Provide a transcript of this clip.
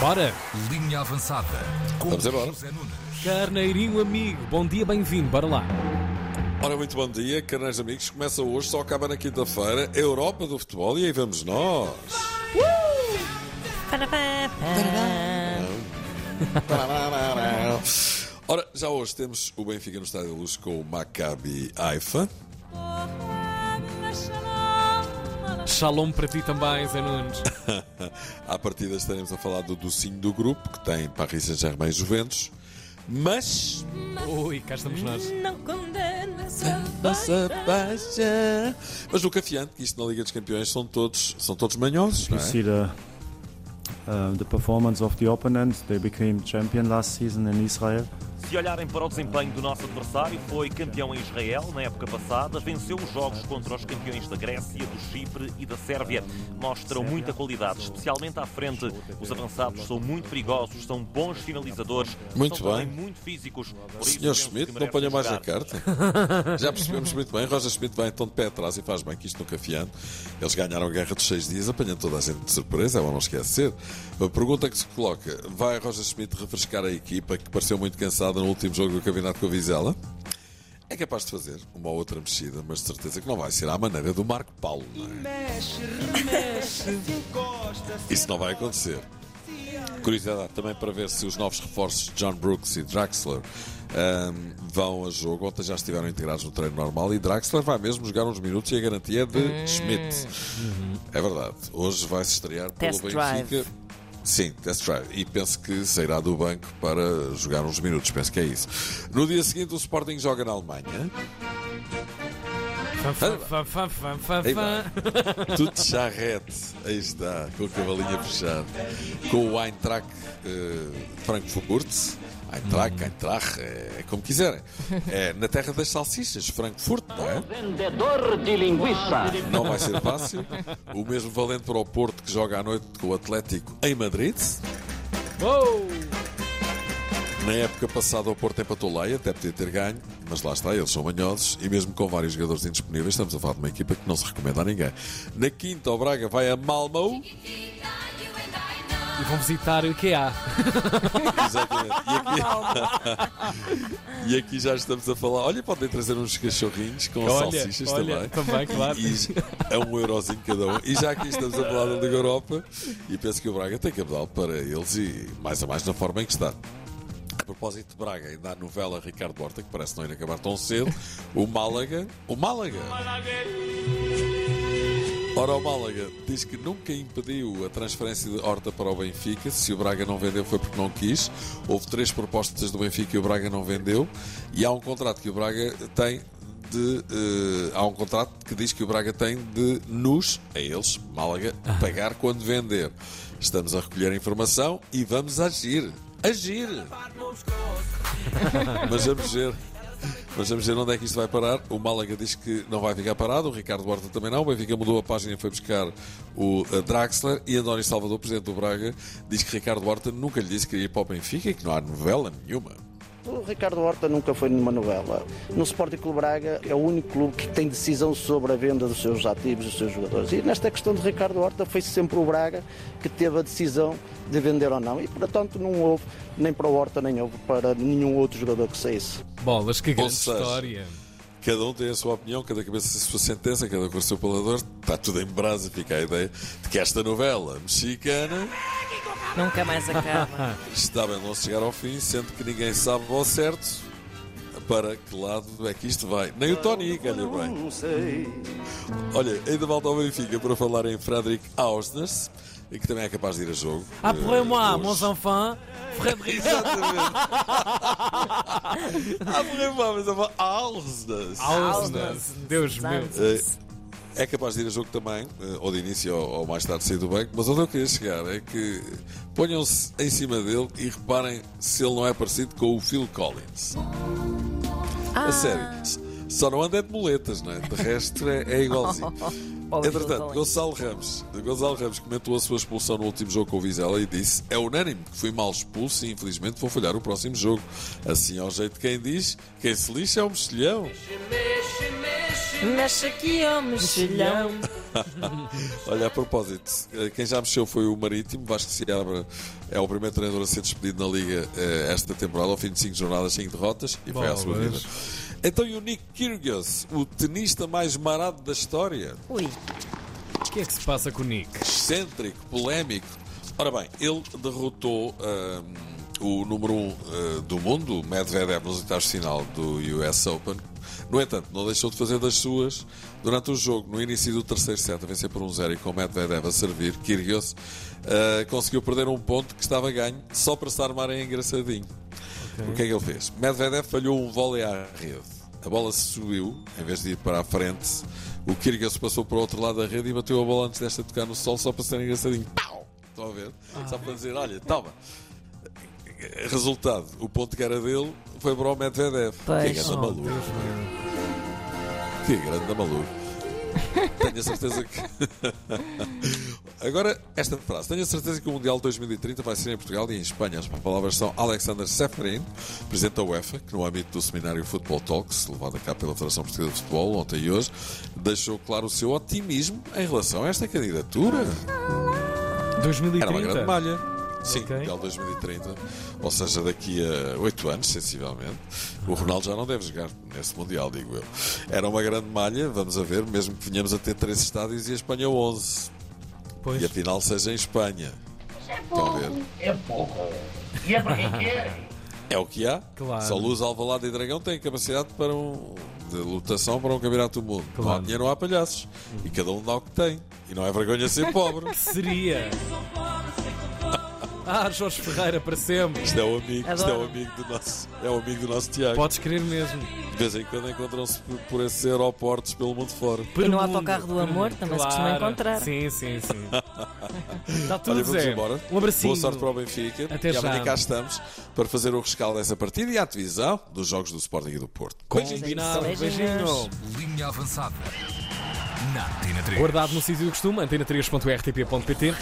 Bora! Linha avançada. Com Vamos embora. José Nunes. Carneirinho amigo, bom dia, bem-vindo, bora lá. Ora, muito bom dia, carneiros amigos. Começa hoje, só acaba na quinta-feira, a Europa do futebol e aí vamos nós. Ora, já hoje temos o Benfica no Estádio da Luz com o Maccabi Haifa. Shalom para ti também, Zé Nunes. À partida estaremos a falar do docinho do grupo, que tem Paris Saint-Germain e Juventus. Mas... Ui, cá estamos nós. Não condena essa Nossa baixa. Mas o cafiante, que isto na Liga dos Campeões são todos, são todos manhosos, não You é? see the uh, the performance of the opponent. They became champion last season in Israel. Se olharem para o desempenho do nosso adversário, foi campeão em Israel na época passada, venceu os jogos contra os campeões da Grécia, do Chipre e da Sérvia. Mostram muita qualidade, especialmente à frente. Os avançados são muito perigosos, são bons finalizadores, Muito são também bem. muito físicos. Senhor penso Schmidt, não ponha mais a carta. Já percebemos muito bem. Roger Schmidt vai então de pé atrás e faz bem que isto no Cafiano. Eles ganharam a guerra dos seis dias, apanhando toda a gente de surpresa, é bom não esquecer. A pergunta que se coloca: vai Roger Schmidt refrescar a equipa que pareceu muito cansada no último jogo do Campeonato com a Vizela? É capaz de fazer uma ou outra mexida, mas de certeza que não vai ser à maneira do Marco Paulo, não é? Isso não vai acontecer. Curiosidade também para ver se os novos reforços John Brooks e Draxler ahm, vão a jogo. Ontem já estiveram integrados no treino normal e Draxler vai mesmo jogar uns minutos e a garantia é de Schmidt. É verdade. Hoje vai se estrear pelo Test Benfica. drive. Sim, test drive. E penso que sairá do banco para jogar uns minutos. Penso que é isso. No dia seguinte, o Sporting joga na Alemanha. Fã, fã, fã. Tudo charrete. Aí está, com a cavalinha fechada. Com o Eintracht eh, Frankfurt. Eintracht, Eintracht, é, é como quiserem. É na terra das salsichas, Frankfurt, não é? Vendedor de linguiça. Não vai ser fácil. O mesmo valente para o Porto que joga à noite com o Atlético em Madrid. Uou! Na época passada, o Porto empatou lá e até podia ter ganho, mas lá está, eles são manhosos e mesmo com vários jogadores indisponíveis, estamos a falar de uma equipa que não se recomenda a ninguém. Na quinta, o Braga vai a Malmö. E vão visitar o IKEA. Exatamente. E aqui, e aqui já estamos a falar. Olha, podem trazer uns cachorrinhos com Olha, salsichas olha, também. também, claro. E é um eurozinho cada um. E já aqui estamos a falar da Liga Europa e penso que o Braga tem que abdal para eles e mais a mais na forma em que está. A propósito de Braga, ainda há novela Ricardo Horta, que parece não ir acabar tão cedo. O Málaga. O Málaga! Ora, o Málaga diz que nunca impediu a transferência de Horta para o Benfica. Se o Braga não vendeu foi porque não quis. Houve três propostas do Benfica e o Braga não vendeu. E há um contrato que o Braga tem de. eh, há um contrato que diz que o Braga tem de nos, a eles, Málaga, pagar quando vender. Estamos a recolher a informação e vamos agir. Agir! Mas vamos ver. Mas vamos ver onde é que isto vai parar. O Málaga diz que não vai ficar parado, o Ricardo Horta também não. O Benfica mudou a página e foi buscar o eh, Draxler. E António Salvador, presidente do Braga, diz que Ricardo Horta nunca lhe disse que ia ir para o Benfica e que não há novela nenhuma. O Ricardo Horta nunca foi numa novela. No Sporting Clube Braga é o único clube que tem decisão sobre a venda dos seus ativos, dos seus jogadores. E nesta questão de Ricardo Horta foi sempre o Braga que teve a decisão de vender ou não. E portanto não houve nem para o Horta nem houve para nenhum outro jogador que saísse. Bolas, que grande seja, história. Cada um tem a sua opinião, cada cabeça a sua sentença, cada com o seu palador. Está tudo em brasa, fica a ideia de que esta novela mexicana Nunca mais acaba. está bem longe de chegar ao fim, sendo que ninguém sabe ao certo para que lado é que isto vai. Nem o Tony ganha bem. Olha, ainda falta ao Benfica para falar em Frederick Ausnes, e que também é capaz de ir a jogo. Après-moi, Eh, meus hoje. enfants. Frédéric. Exatamente. É uma Ausnes. Ausnes. Deus meu. Eh, É capaz de ir a jogo também, eh, ou de início ou, ou mais tarde sair do banco, mas onde eu queria chegar é que ponham-se em cima dele e reparem se ele não é parecido com o Phil Collins. A sério. Só não anda de muletas, não é? De resto é, é igualzinho. Entretanto. Gonçalo Ramos, Gonçalo Ramos comentou a sua expulsão no último jogo com o Vizela e disse: É unânime que fui mal expulso e infelizmente vou falhar o próximo jogo. Assim, ao jeito de quem diz, quem se lixa é um mexilhão. Mexe, aqui, ó mexilhão. Olha, a propósito, quem já mexeu foi o Marítimo. Vasco Seabra é o primeiro treinador a ser despedido na Liga eh, esta temporada, ao fim de 5 jornadas, 5 derrotas, e foi à sua vida. Então, e o Nick Kyrgios, o tenista mais marado da história? Ui, O que é que se passa com o Nick? excêntrico, polémico. Ora bem, ele derrotou o número 1 um, ah, do mundo, Medvedev, nos oitavos de final do US Open. No entanto, não deixou de fazer das suas durante o jogo. No início do terceiro set, a vencer por um 0 e com Medvedev a servir, Kyrgios ah, conseguiu perder um ponto que estava ganho só para se armar em engraçadinho. O que é que ele fez? Medvedev falhou um vôlei à rede. A bola subiu, em vez de ir para a frente. O Kyrgios passou para o outro lado da rede e bateu a bola antes desta tocar no sol só para ser engraçadinho. Pau! Estão a ver? Só para dizer, olha, toma. Resultado, o ponto que era dele foi para o Medvedev. Pois. Que é grande Oh, maluco. Que grande maluco. Tenho a certeza que. Agora, esta frase. Tenho a certeza que o Mundial 2030 vai ser em Portugal e em Espanha. As palavras são Alexander Seferin, presidente da UEFA, que no âmbito do seminário Football Talks, levado a cabo pela Federação Portuguesa de Futebol, ontem e hoje, deixou claro o seu otimismo em relação a esta candidatura. Era uma 2030. grande malha. Sim, Ok. Mundial 2030. Ou seja, daqui a 8 anos, sensivelmente. O Ronaldo já não deve jogar nesse Mundial, digo eu. Era uma grande malha, vamos a ver, mesmo que venhamos a ter 3 estádios e a Espanha 11. Pois. E a final seja em Espanha. A ver? É pouco. E é para quem quer. É o que há. Claro. Só Luz, Alvalade e Dragão têm capacidade para um, de lotação para um campeonato do mundo. Não há Claro. dinheiro, não há palhaços. E cada um dá o que tem. E não é vergonha ser pobre. Seria. Ah, Jorge Ferreira, para sempre. Isto é o amigo, isto é o amigo do nosso, é o amigo do nosso Tiago. Podes crer mesmo. De vez em quando encontram-se por, por esses aeroportos pelo mundo fora. E no autocarro do amor também se costuma encontrar. Sim, sim, sim. Está tudo Olha, vamos Zé. embora. Um abracinho. Boa sorte para o Benfica. Até e amanhã já. cá estamos para fazer o rescaldo dessa partida e a divisão dos jogos do Sporting e do Porto. Combinado. Beijinhos. Beijinho. Linha avançada. Na Tina 3. Guardado no sítio do costume, antena3.rtp.pt